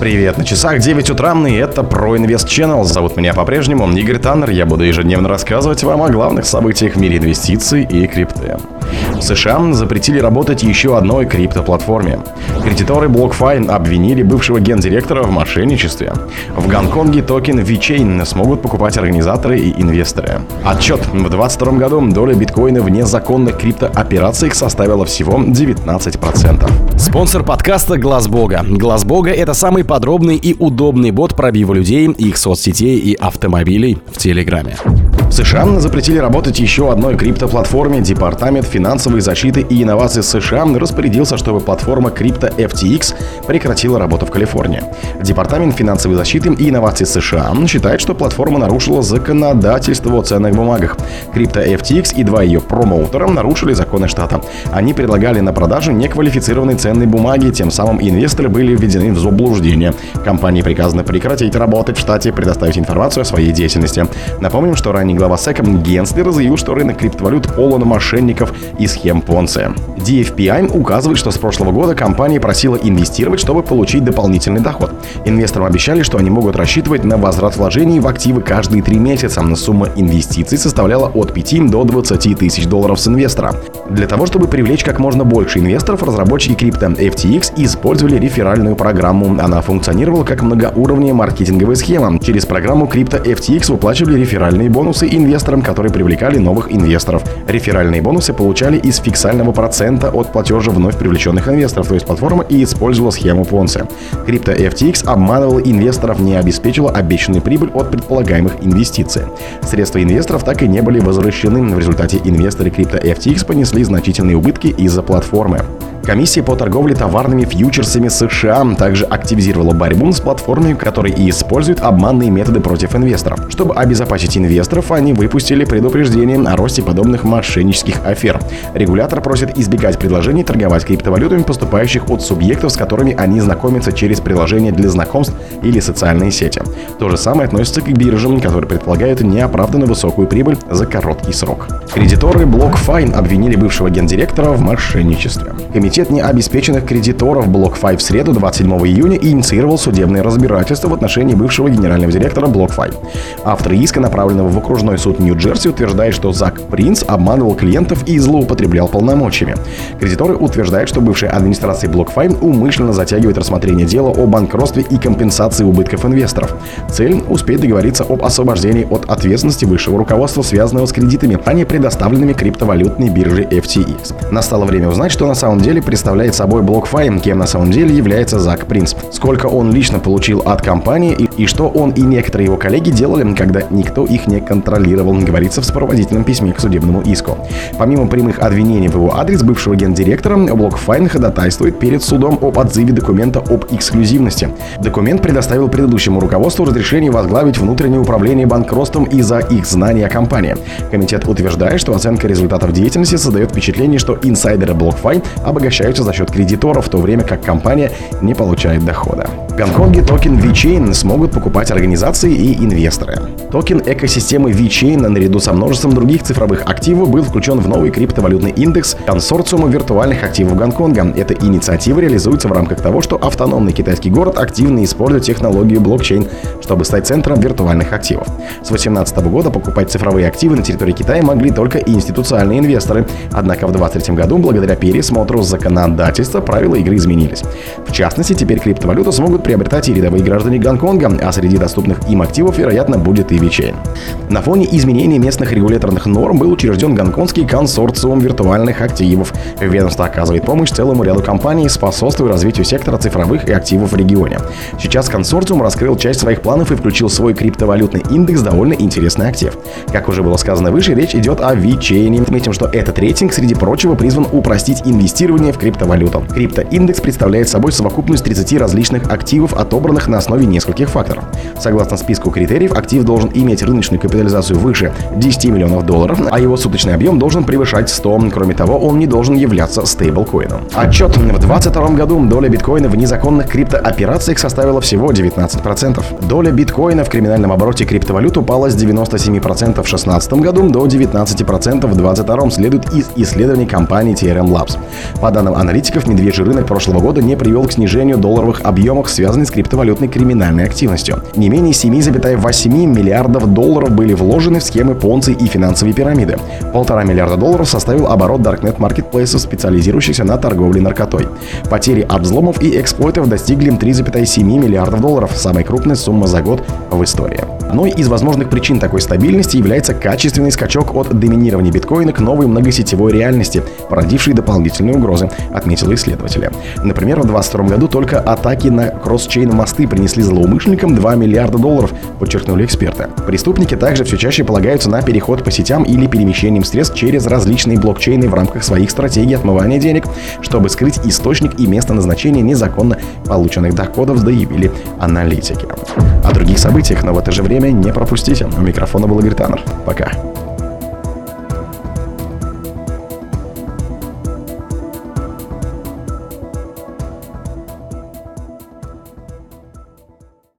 Привет, на часах 9 утра, и это Инвест Channel. Зовут меня по-прежнему Игорь Таннер. Я буду ежедневно рассказывать вам о главных событиях в мире инвестиций и крипты. В США запретили работать еще одной криптоплатформе. Кредиторы BlockFi обвинили бывшего гендиректора в мошенничестве. В Гонконге токен VeChain смогут покупать организаторы и инвесторы. Отчет. В 2022 году доля биткоина в незаконных криптооперациях составила всего 19%. Спонсор подкаста Глаз Бога. Глаз Бога это самый подробный и удобный бот пробива людей, их соцсетей и автомобилей в Телеграме. В США запретили работать еще одной криптоплатформе. Департамент финансовой защиты и инноваций США распорядился, чтобы платформа крипто FTX прекратила работу в Калифорнии. Департамент финансовой защиты и инноваций США считает, что платформа нарушила законодательство о ценных бумагах. Крипто FTX и два ее промоутера нарушили законы штата. Они предлагали на продажу неквалифицированные ценные бумаги, тем самым инвесторы были введены в заблуждение. Компании приказано прекратить работать в штате и предоставить информацию о своей деятельности. Напомним, что ранее глава СЭК Генслер заявил, что рынок криптовалют полон мошенников и схем Понци. DFPI указывает, что с прошлого года компания просила инвестировать, чтобы получить дополнительный доход. Инвесторам обещали, что они могут рассчитывать на возврат вложений в активы каждые три месяца. Сумма инвестиций составляла от 5 до 20 тысяч долларов с инвестора. Для того, чтобы привлечь как можно больше инвесторов, разработчики крипто FTX использовали реферальную программу. Она функционировала как многоуровневая маркетинговая схема. Через программу крипто FTX выплачивали реферальные бонусы инвесторам, которые привлекали новых инвесторов. Реферальные бонусы получали из фиксального процента от платежа вновь привлеченных инвесторов, то есть платформа и использовала схему Понси. Крипто FTX обманывала инвесторов, не обеспечила обещанную прибыль от предполагаемых инвестиций. Средства инвесторов так и не были возвращены. В результате инвесторы крипто FTX понесли значительные убытки из-за платформы. Комиссия по торговле товарными фьючерсами США также активизировала борьбу с платформами, которые и используют обманные методы против инвесторов. Чтобы обезопасить инвесторов, они выпустили предупреждение о росте подобных мошеннических афер. Регулятор просит избегать предложений торговать криптовалютами, поступающих от субъектов, с которыми они знакомятся через приложения для знакомств или социальные сети. То же самое относится к биржам, которые предполагают неоправданно высокую прибыль за короткий срок. Кредиторы BlockFi обвинили бывшего гендиректора в мошенничестве. Комитет необеспеченных кредиторов BlockFi в среду 27 июня инициировал судебное разбирательство в отношении бывшего генерального директора BlockFi. Автор иска, направленного в окружной суд Нью-Джерси, утверждает, что Зак Принц обманывал клиентов и злоупотреблял полномочиями. Кредиторы утверждают, что бывшая администрация BlockFi умышленно затягивает рассмотрение дела о банкротстве и компенсации убытков инвесторов. Цель – успеть договориться об освобождении от ответственности высшего руководства, связанного с кредитами, а не предоставленными криптовалютной биржей FTX. Настало время узнать, что на самом деле деле представляет собой BlockFi, кем на самом деле является Зак Принц. Сколько он лично получил от компании и, и что он и некоторые его коллеги делали, когда никто их не контролировал, говорится в сопроводительном письме к судебному иску. Помимо прямых обвинений в его адрес бывшего гендиректора, BlockFi ходатайствует перед судом об отзыве документа об эксклюзивности. Документ предоставил предыдущему руководству разрешение возглавить внутреннее управление банкротством из-за их знания о компании. Комитет утверждает, что оценка результатов деятельности создает впечатление, что инсайдеры BlockFi обогащаются обогащаются за счет кредиторов, в то время как компания не получает дохода. В Гонконге токен VeChain смогут покупать организации и инвесторы. Токен экосистемы VeChain наряду со множеством других цифровых активов был включен в новый криптовалютный индекс консорциума виртуальных активов Гонконга. Эта инициатива реализуется в рамках того, что автономный китайский город активно использует технологию блокчейн, чтобы стать центром виртуальных активов. С 2018 года покупать цифровые активы на территории Китая могли только институциональные инвесторы. Однако в 2023 году, благодаря пересмотру законодательства, правила игры изменились. В частности, теперь криптовалюту смогут приобретать и рядовые граждане Гонконга, а среди доступных им активов, вероятно, будет и VeChain. На фоне изменений местных регуляторных норм был учрежден гонконгский консорциум виртуальных активов. Ведомство оказывает помощь целому ряду компаний, способствуя развитию сектора цифровых и активов в регионе. Сейчас консорциум раскрыл часть своих планов и включил свой криптовалютный индекс довольно интересный актив. Как уже было сказано выше, речь идет о VeChain. Отметим, что этот рейтинг, среди прочего, призван упростить инвестирование в криптовалюту. Криптоиндекс представляет собой совокупность 30 различных активов, отобранных на основе нескольких факторов. Согласно списку критериев, актив должен иметь рыночную капитализацию выше 10 миллионов долларов, а его суточный объем должен превышать 100. Кроме того, он не должен являться стейблкоином. Отчет. В 2022 году доля биткоина в незаконных криптооперациях составила всего 19%. Доля биткоина в криминальном обороте криптовалют упала с 97% в 2016 году до 19% в 2022, следует из исследований компании TRM Labs. По аналитиков, медвежий рынок прошлого года не привел к снижению долларовых объемов, связанных с криптовалютной криминальной активностью. Не менее 7,8 миллиардов долларов были вложены в схемы понций и финансовые пирамиды. Полтора миллиарда долларов составил оборот Darknet Marketplace, специализирующихся на торговле наркотой. Потери от взломов и эксплойтов достигли 3,7 миллиардов долларов, самая крупная сумма за год в истории. Одной из возможных причин такой стабильности является качественный скачок от доминирования биткоина к новой многосетевой реальности, породившей дополнительные угрозы, отметили исследователи. Например, в 2022 году только атаки на кросс-чейн мосты принесли злоумышленникам 2 миллиарда долларов, подчеркнули эксперты. Преступники также все чаще полагаются на переход по сетям или перемещением средств через различные блокчейны в рамках своих стратегий отмывания денег, чтобы скрыть источник и место назначения незаконно полученных доходов, заявили аналитики. О других событиях, но в это же время не пропустите. У микрофона был Игорь Таннер. Пока.